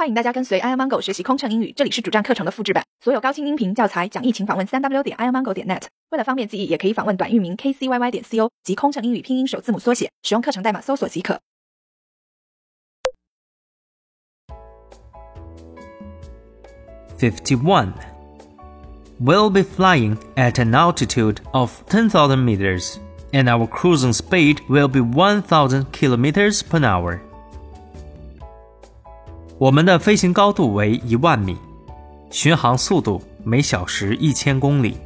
欢迎大家跟随 airmango 学习空乘英语，这里是主站课程的复制版。所有高清音频教材讲义，请访问三 w 点 airmango 点 net。为了方便记忆，也可以访问短域名 kcyy 点 co 及空乘英语拼音首字母缩写，使用课程代码搜索即可。Fifty-one will be flying at an altitude of ten thousand meters, and our cruising speed will be one thousand kilometers per hour. 我们的飞行高度为一万米，巡航速度每小时一千公里。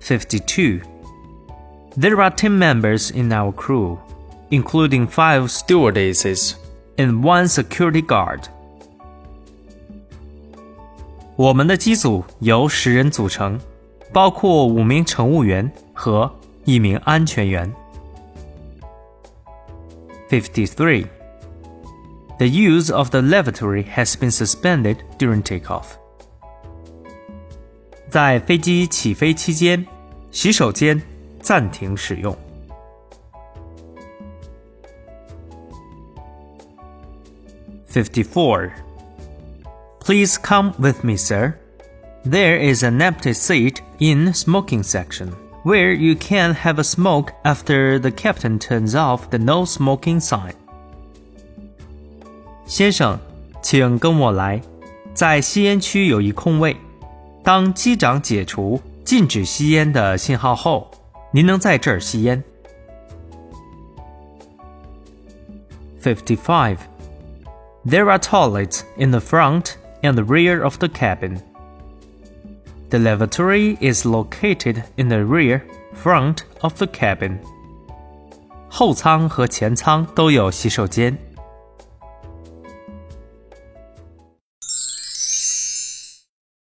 52. There are 10 members in our crew, including 5 stewardesses and 1 security guard. 我们的机组由十人组成，包括五名乘务员和一名安全员。Fifty-three. The use of the lavatory has been suspended during takeoff. 在飞机起飞期间，洗手间暂停使用。Fifty-four. Please come with me, sir. There is an empty seat in smoking section where you can have a smoke after the captain turns off the no smoking sign. 先生，请跟我来，在吸烟区有一空位。当机长解除禁止吸烟的信号后，您能在这儿吸烟。Fifty-five. There are toilets in the front and the rear of the cabin. The lavatory is located in the rear front of the cabin. 后舱和前舱都有洗手间。